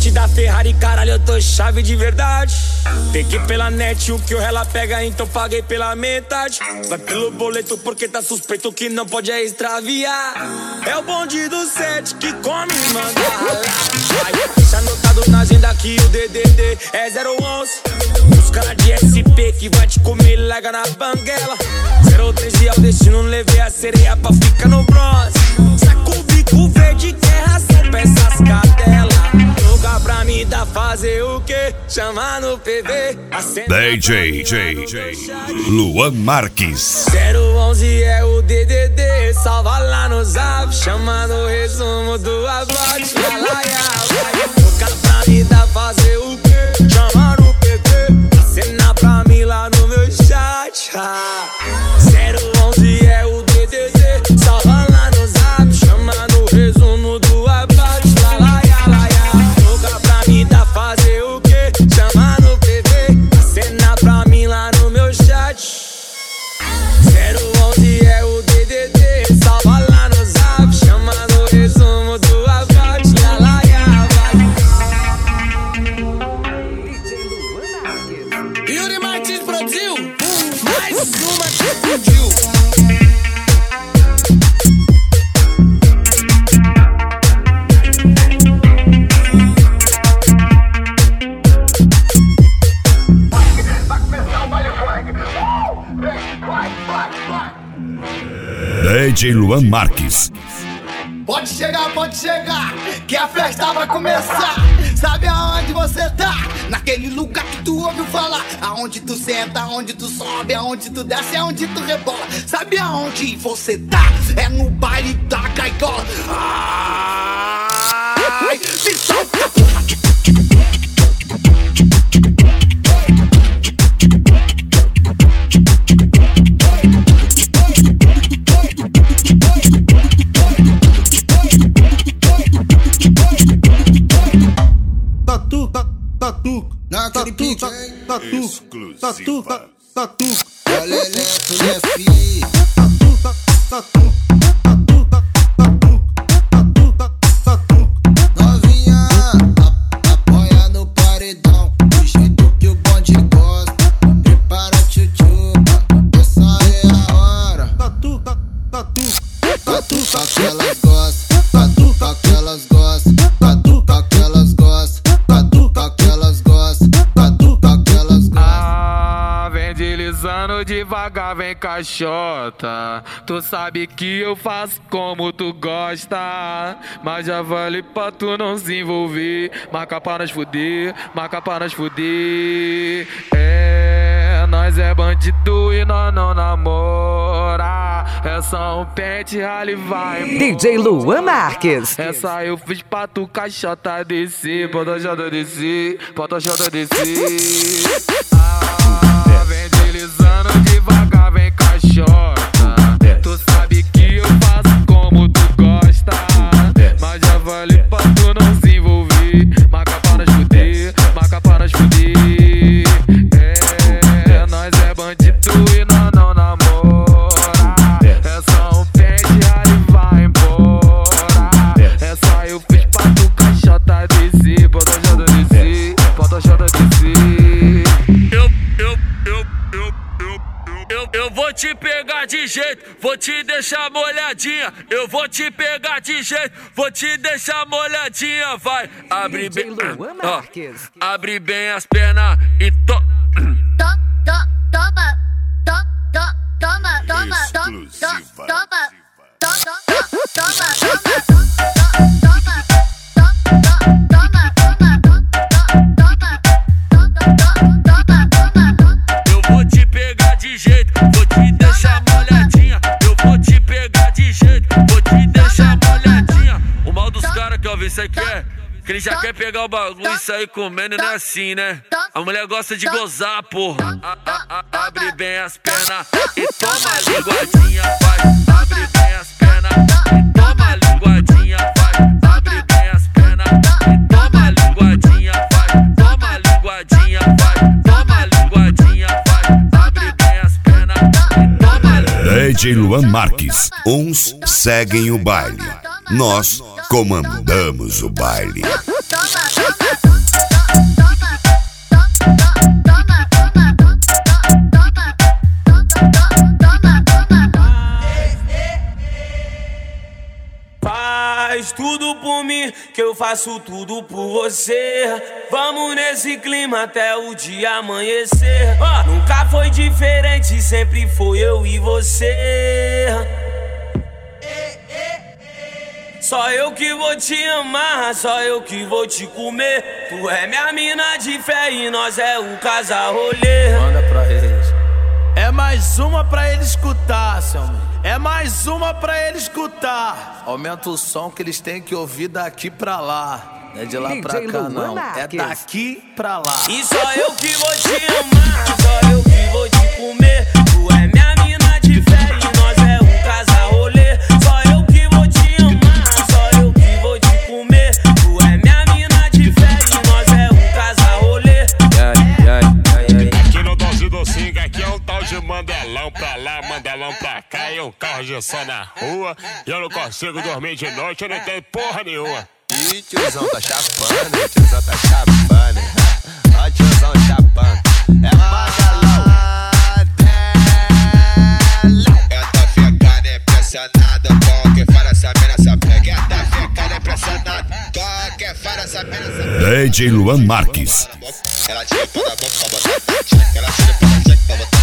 te dá Ferrari, caralho, eu tô chave de verdade. Peguei pela net o que o ela pega, então paguei pela metade. Vai pelo boleto porque tá suspeito que não pode é extraviar. É o bonde do set que come manda ralar. Deixa anotado na agenda que o DDD é 011. Os caras de SP que vai te comer, larga na banguela. 013 é o destino, levei a sereia pra ficar no bronze. O quê? Chama no PV. DJ Luan Marques. 011 é o DDD, salva lá no zap. Chama no resumo do lá, lá, Joga pra fazer o quê? Chama no PV. Acena pra mim lá no meu chat. DJ Luan Marques. Pode chegar, pode chegar, que a festa vai começar. Sabe aonde você tá? Naquele lugar que tu ouviu falar. Aonde tu senta, aonde tu sobe, aonde tu desce, aonde tu rebola. Sabe aonde você tá? É no baile da gaiola. Ai, se solta, porra. Tatu, tatu, tatu, ta- tatu, Olha eletro, né, fi? tatu, ta- tatu, tatu, devagar, vem caixota. Tu sabe que eu faço como tu gosta. Mas já vale pra tu não se envolver. Marca pra nós fuder, marca pra nós fuder. É, nós é bandido e nós não namora. É só um pente, rally vai. DJ Luan Marques. Essa eu fiz pra tu caixota descer, bota jota descer, bota jota descer. Ah, Tu sabe que eu faço como tu gosta. Mas já vale pra tu não se vou te deixar molhadinha. Eu vou te pegar de jeito, vou te deixar molhadinha. Vai, abre bem, ó, abre bem as pernas e to. To- to- Toma, to- to- toma, toma, to- to- Exclusiva. toma, Que ele já quer pegar o bagulho e sair comendo, não é assim, né? A mulher gosta de gozar, porra. A- a- a- abre bem as pernas e toma a linguadinha, vai. Abre bem as pernas e toma a linguadinha, vai. Abre bem as pernas e toma a linguadinha, vai. Toma a linguadinha, vai. Toma a linguadinha, vai. Abre bem as pernas e toma a linguadinha. DJ Luan Marques. Uns seguem o baile. Nós comandamos o baile. Faz tudo por mim, que eu faço tudo por você. Vamos nesse clima até o dia amanhecer. Nunca foi diferente, sempre foi eu e você. Só eu que vou te amar, só eu que vou te comer. Tu é minha mina de fé e nós é o casal rolê. Manda pra eles. É mais uma pra ele escutar, seu amigo. É mais uma pra ele escutar. Aumenta o som que eles têm que ouvir daqui pra lá. Não é de lá DJ pra cá, não. É daqui pra lá. E só eu que vou te amar, só eu que vou te pra lá, Mandelão pra cá e um carro de som na rua. E eu não consigo dormir de noite, eu não tenho porra nenhuma. Ih, tiozão tá chapando, tiozão tá chapando. Ó, tiozão chapando. É magalão. Eu tô ficando impressionado com o que fala essa mina, essa pega. Eu tô ficando impressionado com o que fala essa mina, essa DJ Luan Marques. Ela tira pela boca pra botar. Ela tira pela